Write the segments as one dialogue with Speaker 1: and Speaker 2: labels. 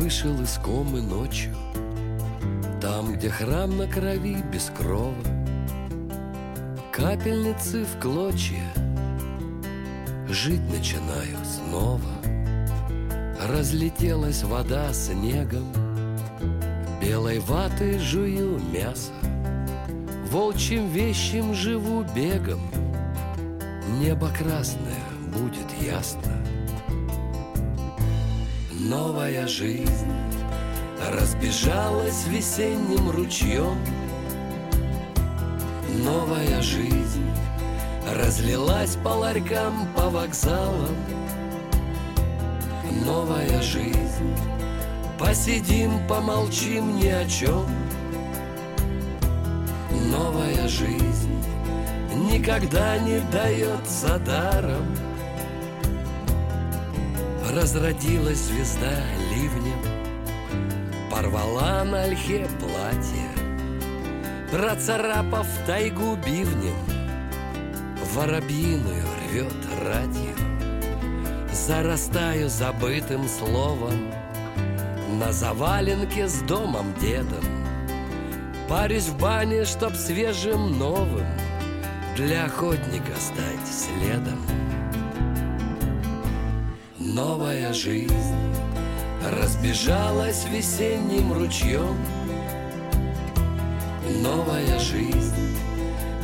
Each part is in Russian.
Speaker 1: вышел из комы ночью. Там, где храм на крови без крова Капельницы в клочья Жить начинаю снова. Разлетелась вода снегом Белой ваты жую мясо. Волчьим вещим живу бегом Небо красное будет ясно Новая жизнь разбежалась весенним ручьем. Новая жизнь разлилась по ларькам, по вокзалам. Новая жизнь Посидим, помолчим ни о чем Новая жизнь никогда не дается даром Разродилась звезда ливнем Порвала на ольхе платье Процарапав тайгу бивнем Воробьиную рвет радио Зарастаю забытым словом На заваленке с домом дедом Парюсь в бане, чтоб свежим новым Для охотника стать следом Новая жизнь разбежалась весенним ручьем. Новая жизнь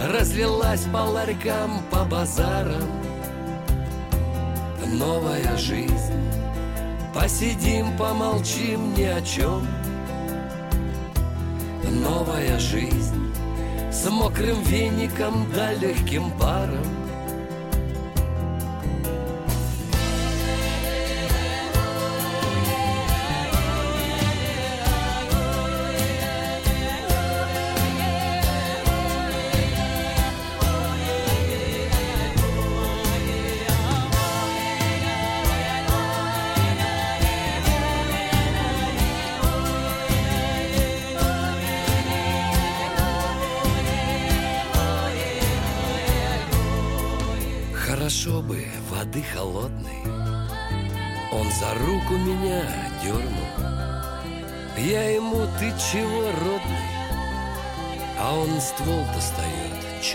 Speaker 1: разлилась по ларькам, по базарам. Новая жизнь Посидим, помолчим ни о чем Новая жизнь С мокрым веником да легким паром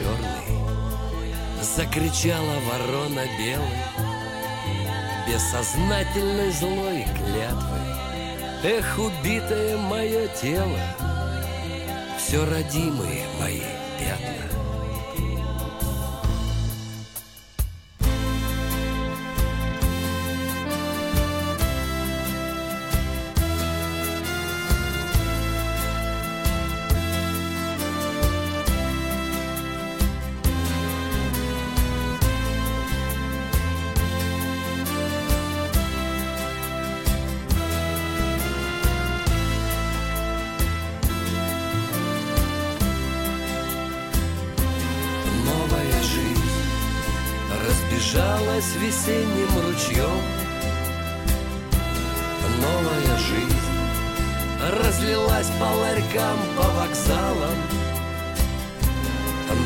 Speaker 1: черный Закричала ворона белой Бессознательной злой клятвой. Эх, убитое мое тело Все родимые мои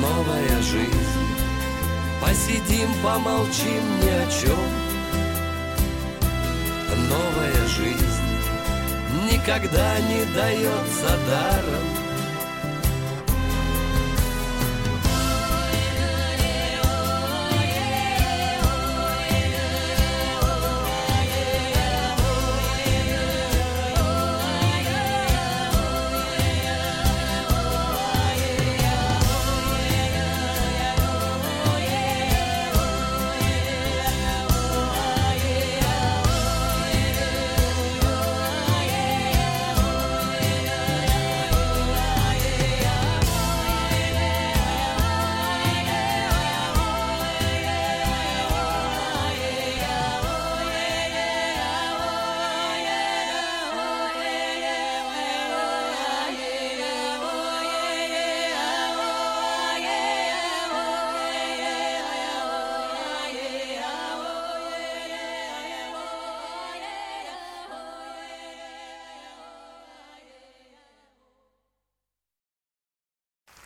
Speaker 1: Новая жизнь. Посидим, помолчим ни о чем Новая жизнь. Никогда не дается даром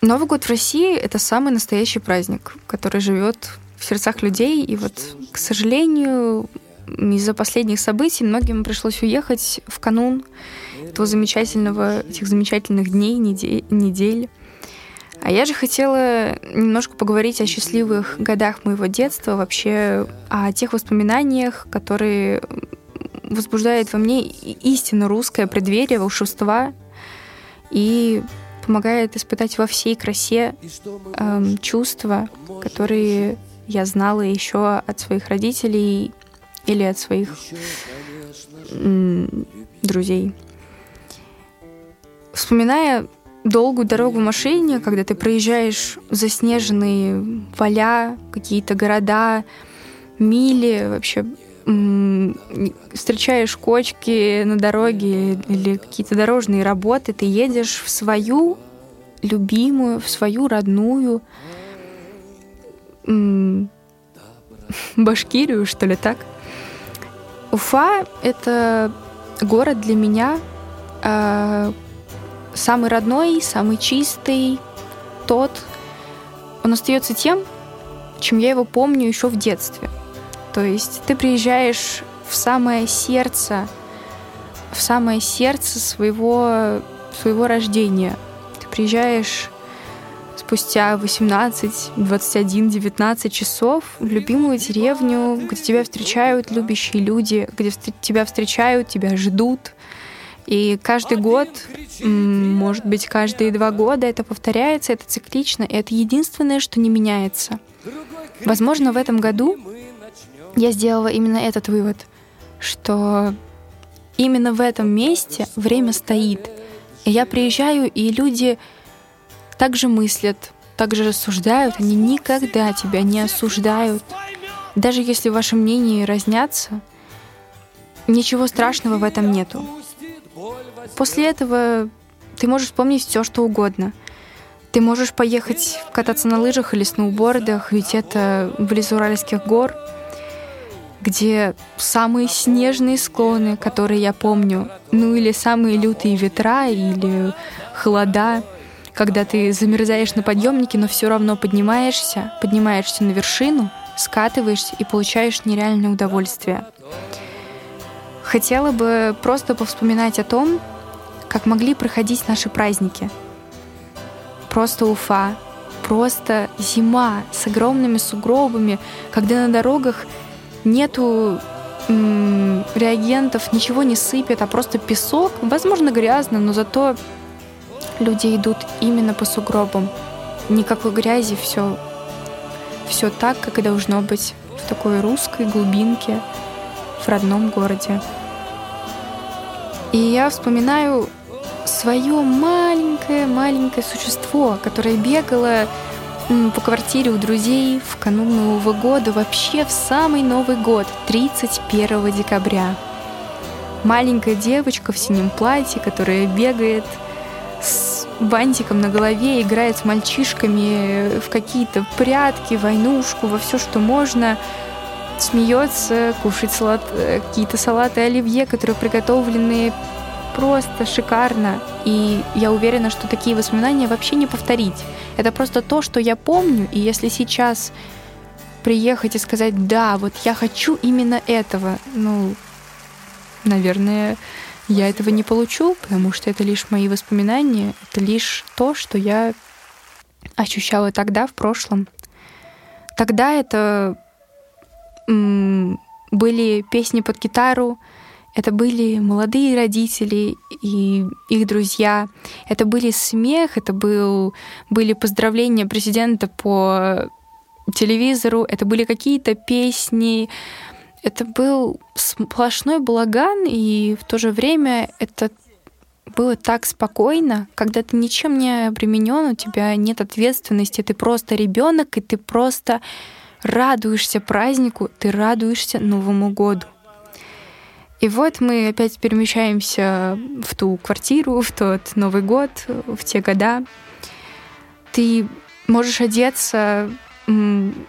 Speaker 2: Новый год в России — это самый настоящий праздник, который живет в сердцах людей. И вот, к сожалению, из-за последних событий многим пришлось уехать в канун этого замечательного, этих замечательных дней, недель. А я же хотела немножко поговорить о счастливых годах моего детства, вообще о тех воспоминаниях, которые возбуждают во мне истинно русское преддверие волшебства и помогает испытать во всей красе эм, чувства, которые я знала еще от своих родителей или от своих м, друзей. Вспоминая долгую дорогу в машине, когда ты проезжаешь заснеженные поля, какие-то города, мили, вообще встречаешь кочки на дороге или какие-то дорожные работы, ты едешь в свою любимую, в свою родную Башкирию, что ли, так? Уфа — это город для меня, а, самый родной, самый чистый, тот, он остается тем, чем я его помню еще в детстве. То есть ты приезжаешь в самое сердце, в самое сердце своего, своего рождения. Ты приезжаешь спустя 18, 21, 19 часов в любимую деревню, где тебя встречают любящие люди, где тебя встречают, тебя ждут, и каждый год, может быть, каждые два года это повторяется, это циклично, и это единственное, что не меняется. Возможно, в этом году я сделала именно этот вывод, что именно в этом месте время стоит. И я приезжаю, и люди также мыслят, также рассуждают, они никогда тебя не осуждают. Даже если ваши мнения разнятся, ничего страшного в этом нету. После этого ты можешь вспомнить все, что угодно. Ты можешь поехать кататься на лыжах или сноубордах, ведь это близ Уральских гор, где самые снежные склоны, которые я помню, ну или самые лютые ветра или холода, когда ты замерзаешь на подъемнике, но все равно поднимаешься, поднимаешься на вершину, скатываешься и получаешь нереальное удовольствие. Хотела бы просто повспоминать о том, как могли проходить наши праздники. Просто Уфа, просто зима с огромными сугробами, когда на дорогах нету реагентов, ничего не сыпет, а просто песок. Возможно, грязно, но зато люди идут именно по сугробам. Никакой грязи, все, все так, как и должно быть в такой русской глубинке в родном городе. И я вспоминаю свое маленькое-маленькое существо, которое бегало по квартире у друзей в канун Нового года, вообще в самый Новый год, 31 декабря. Маленькая девочка в синем платье, которая бегает с бантиком на голове, играет с мальчишками в какие-то прятки, войнушку, во все, что можно, смеется, кушает салат, э, какие-то салаты оливье, которые приготовлены просто шикарно. И я уверена, что такие воспоминания вообще не повторить. Это просто то, что я помню. И если сейчас приехать и сказать, да, вот я хочу именно этого, ну, наверное, я этого не получу, потому что это лишь мои воспоминания, это лишь то, что я ощущала тогда, в прошлом. Тогда это были песни под гитару, это были молодые родители и их друзья. Это были смех, это был, были поздравления президента по телевизору, это были какие-то песни. Это был сплошной балаган, и в то же время это было так спокойно, когда ты ничем не обременен, у тебя нет ответственности, ты просто ребенок, и ты просто радуешься празднику, ты радуешься Новому году. И вот мы опять перемещаемся в ту квартиру, в тот Новый год, в те года. Ты можешь одеться,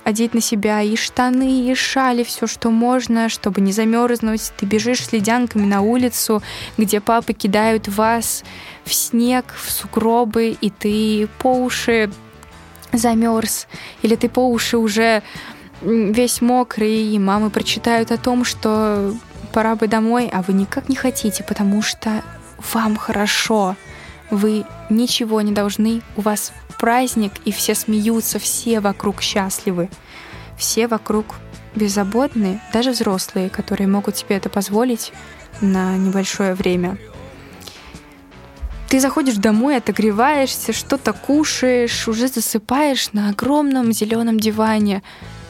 Speaker 2: одеть на себя и штаны, и шали, все, что можно, чтобы не замерзнуть. Ты бежишь с ледянками на улицу, где папы кидают вас в снег, в сугробы, и ты по уши замерз, или ты по уши уже весь мокрый, и мамы прочитают о том, что пора бы домой, а вы никак не хотите, потому что вам хорошо. Вы ничего не должны, у вас праздник, и все смеются, все вокруг счастливы. Все вокруг беззаботные, даже взрослые, которые могут себе это позволить на небольшое время. Ты заходишь домой, отогреваешься, что-то кушаешь, уже засыпаешь на огромном зеленом диване,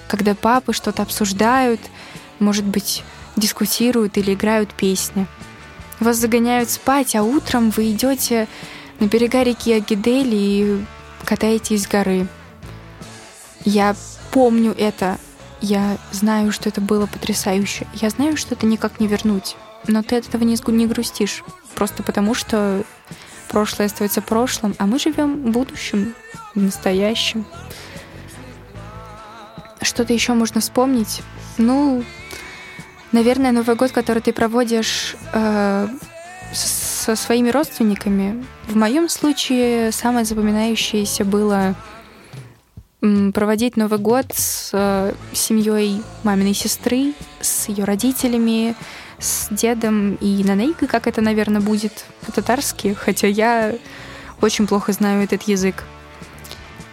Speaker 2: когда папы что-то обсуждают, может быть, дискутируют или играют песни. Вас загоняют спать, а утром вы идете на берега реки Агидели и катаетесь с горы. Я помню это. Я знаю, что это было потрясающе. Я знаю, что это никак не вернуть. Но ты от этого не, не грустишь. Просто потому, что прошлое остается прошлым, а мы живем в будущем, настоящем. Что-то еще можно вспомнить? Ну, наверное, Новый год, который ты проводишь э, со своими родственниками. В моем случае самое запоминающееся было проводить Новый год с э, семьей маминой сестры, с ее родителями, с дедом и нанейкой, как это, наверное, будет по-татарски, хотя я очень плохо знаю этот язык.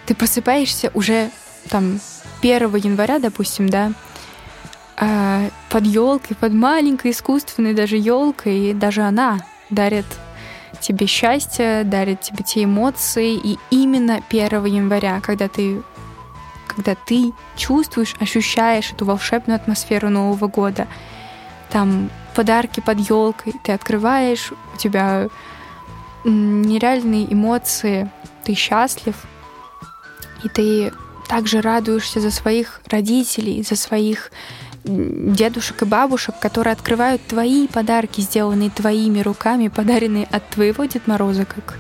Speaker 2: Ты просыпаешься уже там 1 января, допустим, да, а, под елкой, под маленькой искусственной даже елкой, даже она дарит тебе счастье, дарит тебе те эмоции. И именно 1 января, когда ты когда ты чувствуешь, ощущаешь эту волшебную атмосферу Нового года, там подарки под елкой, ты открываешь, у тебя нереальные эмоции, ты счастлив, и ты также радуешься за своих родителей, за своих дедушек и бабушек, которые открывают твои подарки, сделанные твоими руками, подаренные от твоего Дед Мороза, как,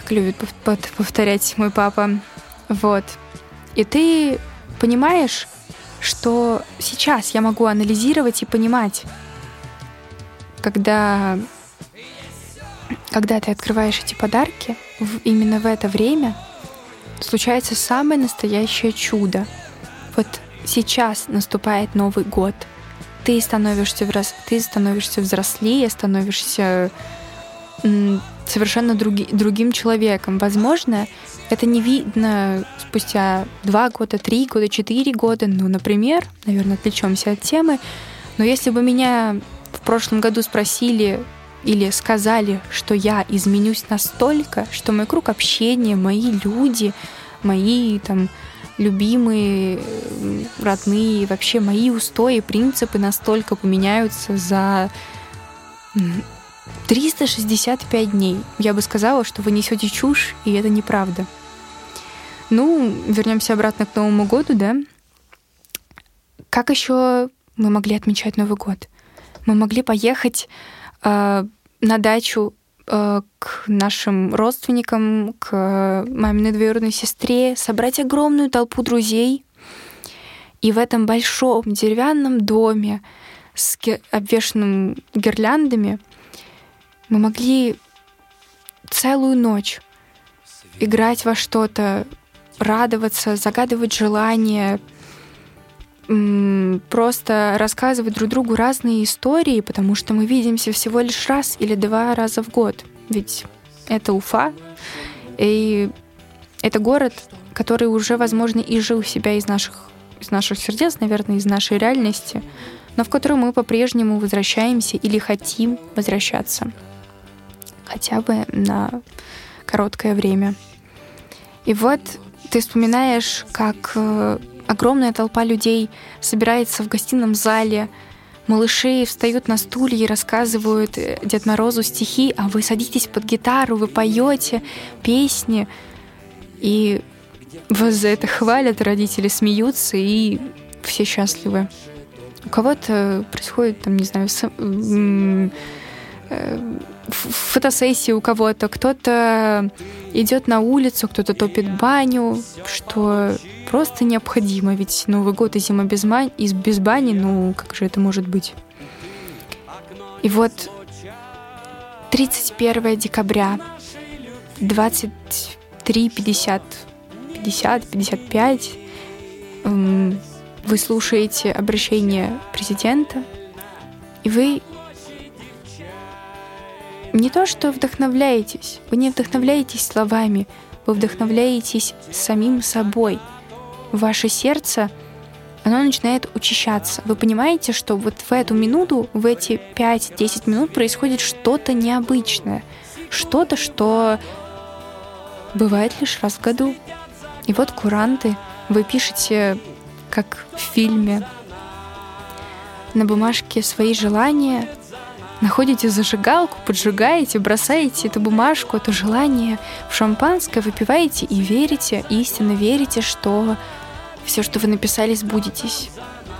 Speaker 2: как любит повторять мой папа. Вот. И ты понимаешь, что сейчас я могу анализировать и понимать, когда, когда ты открываешь эти подарки, в, именно в это время случается самое настоящее чудо. Вот сейчас наступает Новый год. Ты становишься, взрос... ты становишься взрослее, становишься совершенно други... другим человеком. Возможно, это не видно спустя два года, три года, четыре года. Ну, например, наверное, отвлечемся от темы. Но если бы меня в прошлом году спросили или сказали, что я изменюсь настолько, что мой круг общения, мои люди, мои там любимые, родные, вообще мои устои, принципы настолько поменяются за 365 дней. Я бы сказала, что вы несете чушь, и это неправда. Ну, вернемся обратно к Новому году, да? Как еще мы могли отмечать Новый год? Мы могли поехать э, на дачу к нашим родственникам, к маминой двоюродной сестре, собрать огромную толпу друзей. И в этом большом деревянном доме с обвешенным гирляндами мы могли целую ночь играть во что-то, радоваться, загадывать желания, просто рассказывать друг другу разные истории, потому что мы видимся всего лишь раз или два раза в год. Ведь это Уфа, и это город, который уже, возможно, и жил себя из наших, из наших сердец, наверное, из нашей реальности, но в который мы по-прежнему возвращаемся или хотим возвращаться. Хотя бы на короткое время. И вот ты вспоминаешь, как э, огромная толпа людей собирается в гостином зале, малыши встают на стулья и рассказывают э, Дед Морозу стихи, а вы садитесь под гитару, вы поете песни, и вас за это хвалят, родители смеются, и все счастливы. У кого-то происходит, там, не знаю, э, фотосессии у кого-то, кто-то идет на улицу, кто-то топит баню, что просто необходимо, ведь Новый год и зима без, мань, и без бани, ну как же это может быть? И вот 31 декабря 23, 50, 50, 55 вы слушаете обращение президента, и вы не то что вдохновляетесь, вы не вдохновляетесь словами, вы вдохновляетесь самим собой. Ваше сердце, оно начинает учащаться. Вы понимаете, что вот в эту минуту, в эти 5-10 минут происходит что-то необычное, что-то, что бывает лишь раз в году. И вот куранты, вы пишете, как в фильме, на бумажке свои желания, находите зажигалку, поджигаете, бросаете эту бумажку, это желание в шампанское, выпиваете и верите, истинно верите, что все, что вы написали, сбудетесь.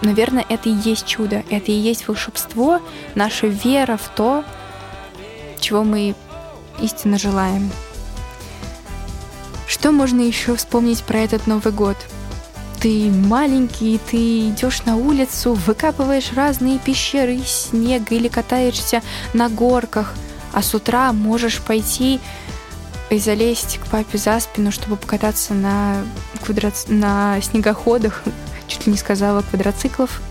Speaker 2: Наверное, это и есть чудо, это и есть волшебство, наша вера в то, чего мы истинно желаем. Что можно еще вспомнить про этот Новый год? Ты маленький, ты идешь на улицу, выкапываешь разные пещеры из снега или катаешься на горках, а с утра можешь пойти и залезть к папе за спину, чтобы покататься на, квадро... на снегоходах, чуть ли не сказала квадроциклов.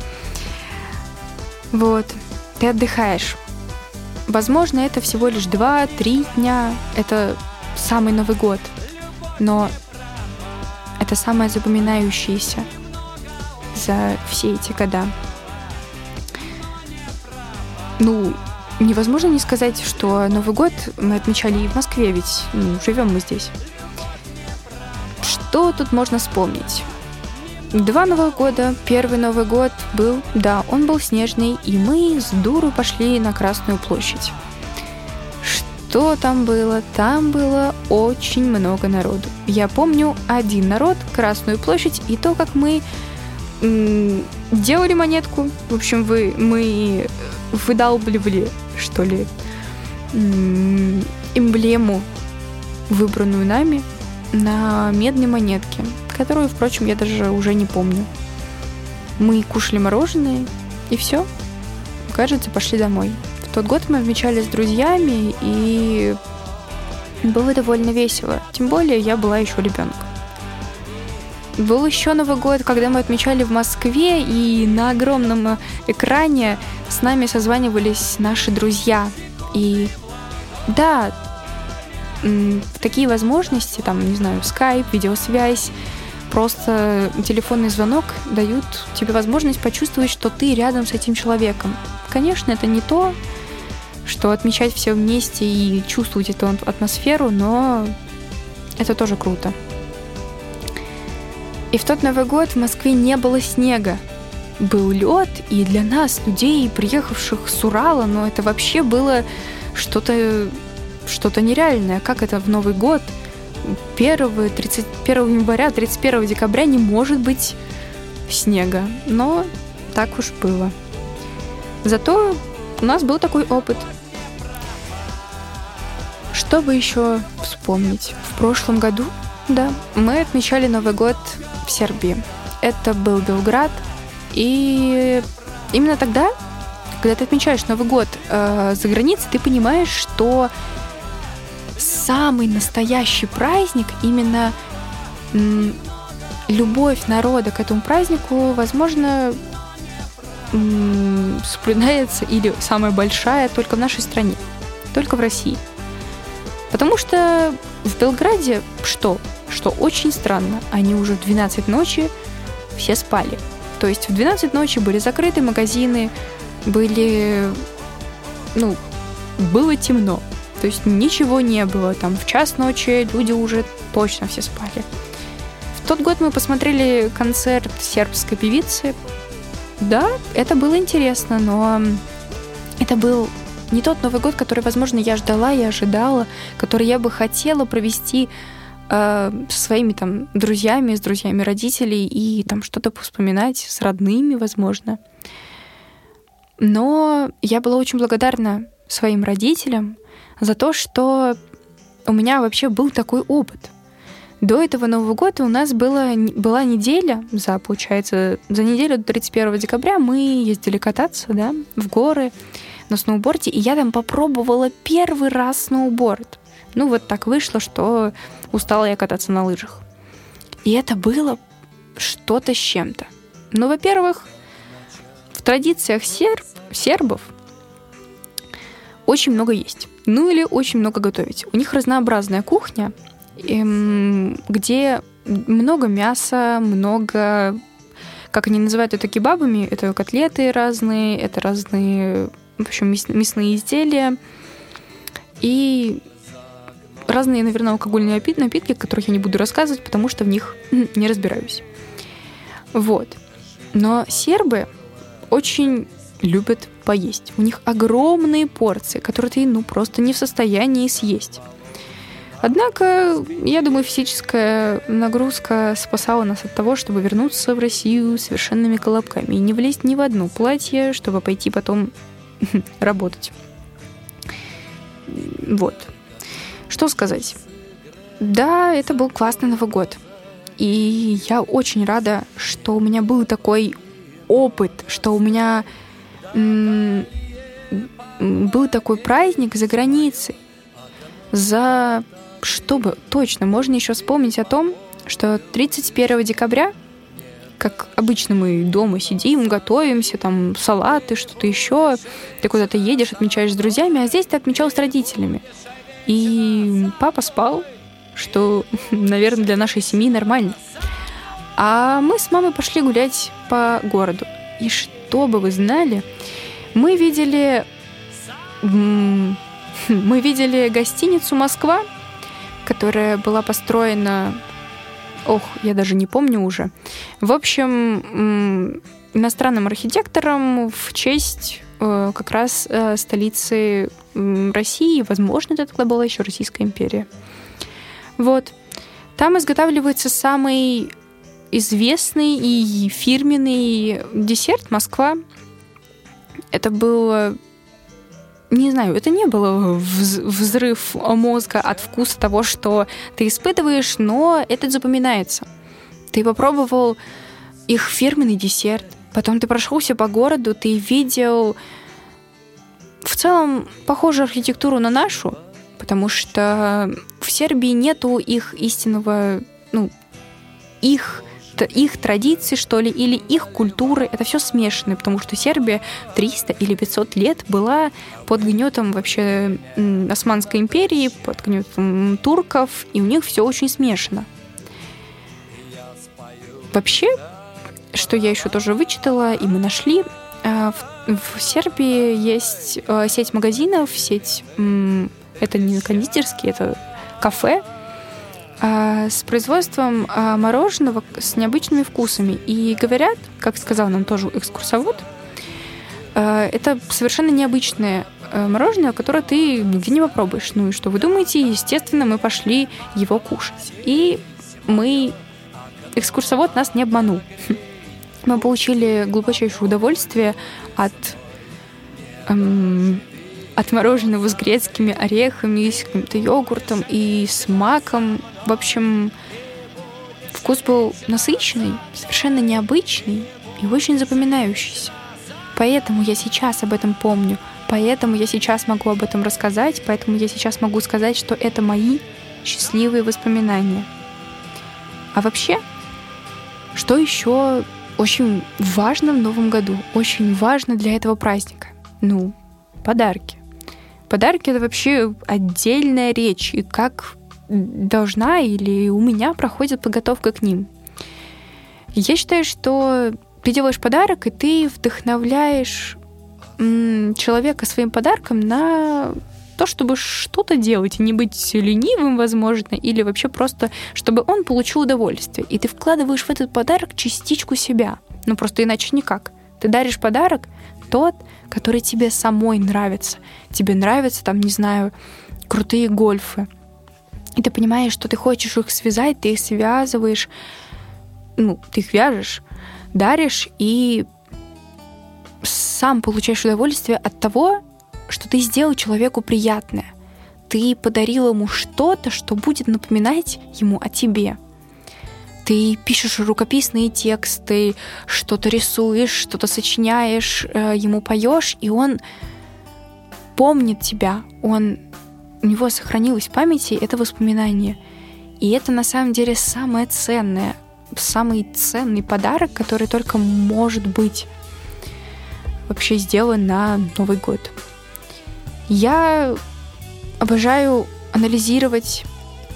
Speaker 2: Вот. Ты отдыхаешь. Возможно, это всего лишь 2-3 дня. Это самый Новый год. Но это самое запоминающееся за все эти года. Ну, невозможно не сказать, что Новый год мы отмечали и в Москве, ведь ну, живем мы здесь. Что тут можно вспомнить? Два Нового года. Первый Новый год был, да, он был снежный, и мы с дуру пошли на Красную площадь. Что там было? Там было очень много народу. Я помню один народ, Красную площадь, и то, как мы делали монетку. В общем, вы, мы выдалбливали, что ли, эмблему, выбранную нами, на медной монетке, которую, впрочем, я даже уже не помню. Мы кушали мороженое, и все. Кажется, пошли домой тот год мы отмечали с друзьями, и было довольно весело. Тем более я была еще ребенком. Был еще Новый год, когда мы отмечали в Москве, и на огромном экране с нами созванивались наши друзья. И да, такие возможности, там, не знаю, скайп, видеосвязь, просто телефонный звонок дают тебе возможность почувствовать, что ты рядом с этим человеком. Конечно, это не то, что отмечать все вместе и чувствовать эту атмосферу, но это тоже круто. И в тот Новый год в Москве не было снега. Был лед, и для нас, людей, приехавших с Урала, но это вообще было что-то что-то нереальное. Как это в Новый год 1, 31 января, 31 декабря не может быть снега. Но так уж было. Зато у нас был такой опыт – что бы еще вспомнить? В прошлом году, да, мы отмечали Новый год в Сербии. Это был Белград, и именно тогда, когда ты отмечаешь Новый год э, за границей, ты понимаешь, что самый настоящий праздник именно любовь народа к этому празднику, возможно, м, соблюдается или самая большая только в нашей стране, только в России. Потому что в Белграде что? Что очень странно, они уже в 12 ночи все спали. То есть в 12 ночи были закрыты магазины, были... Ну, было темно. То есть ничего не было. Там в час ночи люди уже точно все спали. В тот год мы посмотрели концерт сербской певицы. Да, это было интересно, но это был не тот Новый год, который, возможно, я ждала и ожидала, который я бы хотела провести э, со своими там друзьями, с друзьями родителей и там что-то вспоминать с родными, возможно. Но я была очень благодарна своим родителям за то, что у меня вообще был такой опыт. До этого Нового года у нас было, была неделя, за, получается, за неделю до 31 декабря мы ездили кататься, да, в горы, на сноуборде, и я там попробовала первый раз сноуборд. Ну, вот так вышло, что устала я кататься на лыжах. И это было что-то с чем-то. Ну, во-первых, в традициях серб, сербов очень много есть. Ну или очень много готовить. У них разнообразная кухня, эм, где много мяса, много как они называют это кебабами, это котлеты разные, это разные, в общем, мясные изделия. И разные, наверное, алкогольные напитки, о которых я не буду рассказывать, потому что в них не разбираюсь. Вот. Но сербы очень любят поесть. У них огромные порции, которые ты, ну, просто не в состоянии съесть. Однако, я думаю, физическая нагрузка спасала нас от того, чтобы вернуться в Россию совершенными колобками и не влезть ни в одно платье, чтобы пойти потом работать. Вот. Что сказать? Да, это был классный Новый год. И я очень рада, что у меня был такой опыт, что у меня был такой праздник за границей. За чтобы точно можно еще вспомнить о том, что 31 декабря, как обычно мы дома сидим, готовимся, там салаты, что-то еще, ты куда-то едешь, отмечаешь с друзьями, а здесь ты отмечал с родителями. И папа спал, что, наверное, для нашей семьи нормально. А мы с мамой пошли гулять по городу. И чтобы вы знали, мы видели мы видели гостиницу Москва, которая была построена, ох, я даже не помню уже. В общем, иностранным архитектором в честь как раз э, столицы России, возможно, это тогда была еще Российская империя. Вот. Там изготавливается самый известный и фирменный десерт Москва. Это было не знаю, это не было взрыв мозга от вкуса того, что ты испытываешь, но это запоминается. Ты попробовал их фирменный десерт, потом ты прошелся по городу, ты видел в целом похожую архитектуру на нашу, потому что в Сербии нету их истинного, ну, их их традиции, что ли, или их культуры. Это все смешанное, потому что Сербия 300 или 500 лет была под гнетом вообще Османской империи, под гнетом турков, и у них все очень смешано. Вообще, что я еще тоже вычитала, и мы нашли, а, в Сербии есть а, сеть магазинов, сеть, это не кондитерский, это кафе, а, с производством а, мороженого с необычными вкусами. И говорят, как сказал нам тоже экскурсовод, а, это совершенно необычное мороженое, которое ты нигде не попробуешь. Ну и что вы думаете? Естественно, мы пошли его кушать. И мы... Экскурсовод нас не обманул. Мы получили глубочайшее удовольствие от эм, от мороженого с грецкими орехами, с каким-то йогуртом и с маком. В общем, вкус был насыщенный, совершенно необычный и очень запоминающийся. Поэтому я сейчас об этом помню, поэтому я сейчас могу об этом рассказать, поэтому я сейчас могу сказать, что это мои счастливые воспоминания. А вообще, что еще очень важно в Новом году, очень важно для этого праздника? Ну, подарки. Подарки — это вообще отдельная речь, и как должна или у меня проходит подготовка к ним. Я считаю, что ты делаешь подарок, и ты вдохновляешь человека своим подарком на то, чтобы что-то делать, и не быть ленивым, возможно, или вообще просто, чтобы он получил удовольствие. И ты вкладываешь в этот подарок частичку себя. Ну, просто иначе никак. Ты даришь подарок, тот, который тебе самой нравится. Тебе нравятся, там, не знаю, крутые гольфы. И ты понимаешь, что ты хочешь их связать, ты их связываешь, ну, ты их вяжешь, даришь и сам получаешь удовольствие от того, что ты сделал человеку приятное. Ты подарил ему что-то, что будет напоминать ему о тебе ты пишешь рукописные тексты, что-то рисуешь, что-то сочиняешь, э, ему поешь, и он помнит тебя, он у него сохранилось в памяти это воспоминание. И это на самом деле самое ценное самый ценный подарок, который только может быть вообще сделан на Новый год. Я обожаю анализировать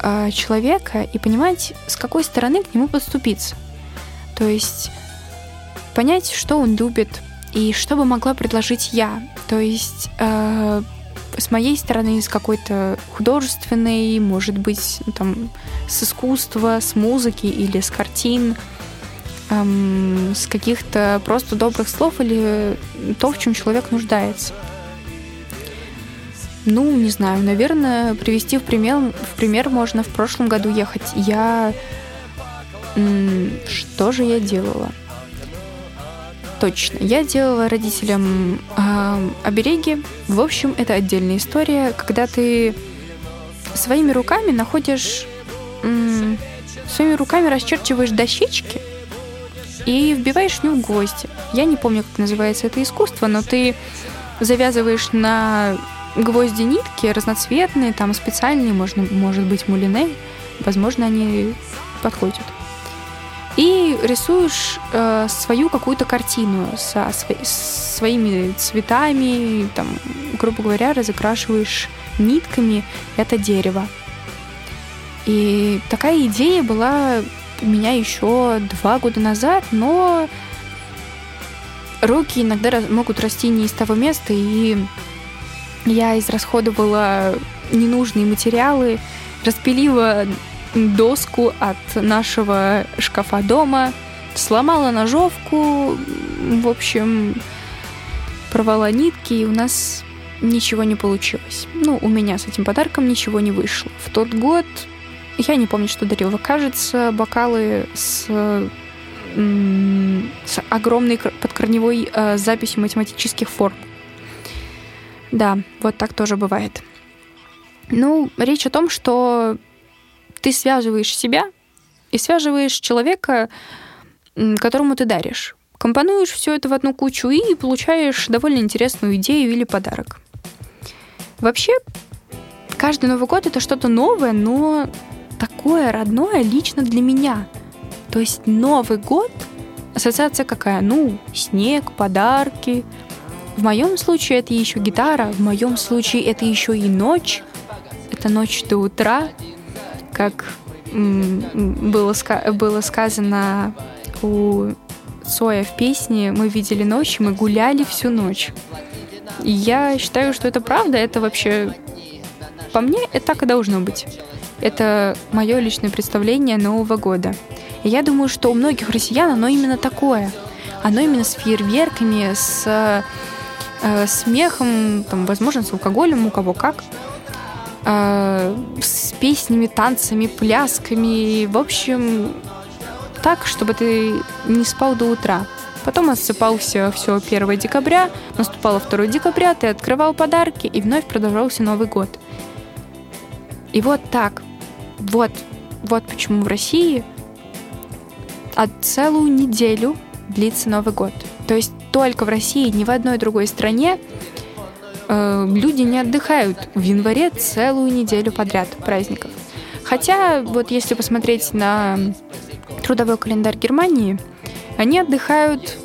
Speaker 2: э, человека и понимать, с какой стороны к нему подступиться. То есть понять, что он любит и что бы могла предложить я. То есть э, с моей стороны, с какой-то художественной, может быть, ну, там, с искусства, с музыки или с картин, эм, с каких-то просто добрых слов или то, в чем человек нуждается. Ну, не знаю, наверное, привести в пример, в пример можно в прошлом году ехать. Я... Что же я делала? Точно, я делала родителям э, обереги. В общем, это отдельная история, когда ты своими руками находишь... М- своими руками расчерчиваешь дощечки и вбиваешь в них гвозди. Я не помню, как называется это искусство, но ты завязываешь на гвозди нитки разноцветные, там специальные, можно, может быть, мулине. Возможно, они подходят. И рисуешь э, свою какую-то картину со св- своими цветами, там, грубо говоря, разукрашиваешь нитками это дерево. И такая идея была у меня еще два года назад, но руки иногда могут расти не из того места, и я израсходовала ненужные материалы, распилила доску от нашего шкафа дома, сломала ножовку, в общем, порвала нитки, и у нас ничего не получилось. Ну, у меня с этим подарком ничего не вышло. В тот год я не помню, что дарила. Кажется, бокалы с, с огромной подкорневой э, записью математических форм. Да, вот так тоже бывает. Ну, речь о том, что ты связываешь себя и связываешь человека, которому ты даришь. Компонуешь все это в одну кучу и получаешь довольно интересную идею или подарок. Вообще, каждый Новый год это что-то новое, но такое родное лично для меня. То есть Новый год, ассоциация какая? Ну, снег, подарки, в моем случае это еще гитара, в моем случае это еще и ночь. Это ночь до утра, как было, было сказано у Соя в песне «Мы видели ночь, мы гуляли всю ночь». И я считаю, что это правда, это вообще... По мне, это так и должно быть. Это мое личное представление Нового года. И я думаю, что у многих россиян оно именно такое. Оно именно с фейерверками, с э, смехом, там, возможно, с алкоголем, у кого как, э, с песнями, танцами, плясками, в общем, так, чтобы ты не спал до утра. Потом отсыпался все 1 декабря, наступало 2 декабря, ты открывал подарки, и вновь продолжался Новый год. И вот так, вот, вот почему в России от целую неделю длится Новый год. То есть только в России, ни в одной другой стране э, люди не отдыхают в январе целую неделю подряд праздников. Хотя, вот если посмотреть на трудовой календарь Германии, они отдыхают,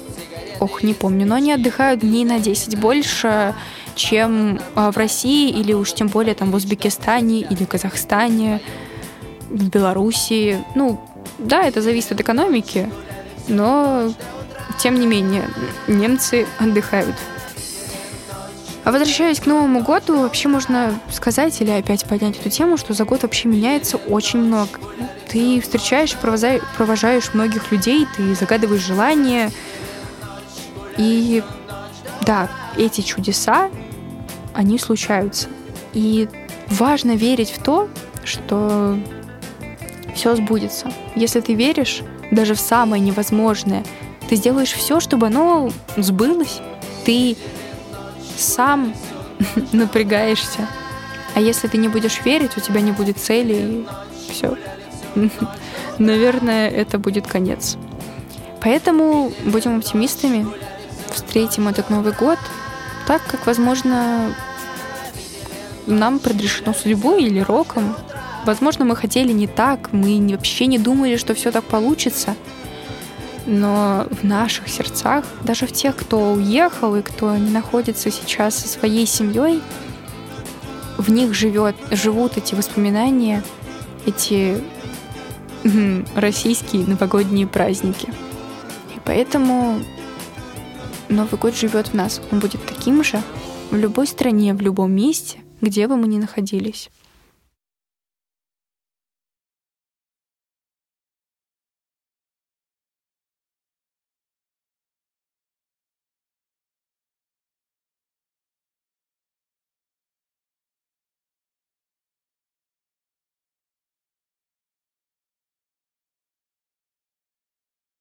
Speaker 2: ох, не помню, но они отдыхают дней на 10 больше, чем э, в России или уж тем более там в Узбекистане или Казахстане, в Белоруссии. Ну, да, это зависит от экономики, но тем не менее, немцы отдыхают. А возвращаясь к Новому году, вообще можно сказать или опять поднять эту тему, что за год вообще меняется очень много. Ты встречаешь провожаешь многих людей, ты загадываешь желания. И да, эти чудеса, они случаются. И важно верить в то, что все сбудется. Если ты веришь даже в самое невозможное, ты сделаешь все, чтобы оно сбылось. Ты сам напрягаешься. А если ты не будешь верить, у тебя не будет цели, и все. Наверное, это будет конец. Поэтому будем оптимистами, встретим этот Новый год так, как, возможно, нам предрешено судьбой или роком. Возможно, мы хотели не так, мы вообще не думали, что все так получится. Но в наших сердцах, даже в тех, кто уехал и кто не находится сейчас со своей семьей, в них живет, живут эти воспоминания, эти российские новогодние праздники. И поэтому Новый год живет в нас. Он будет таким же в любой стране, в любом месте, где бы мы ни находились.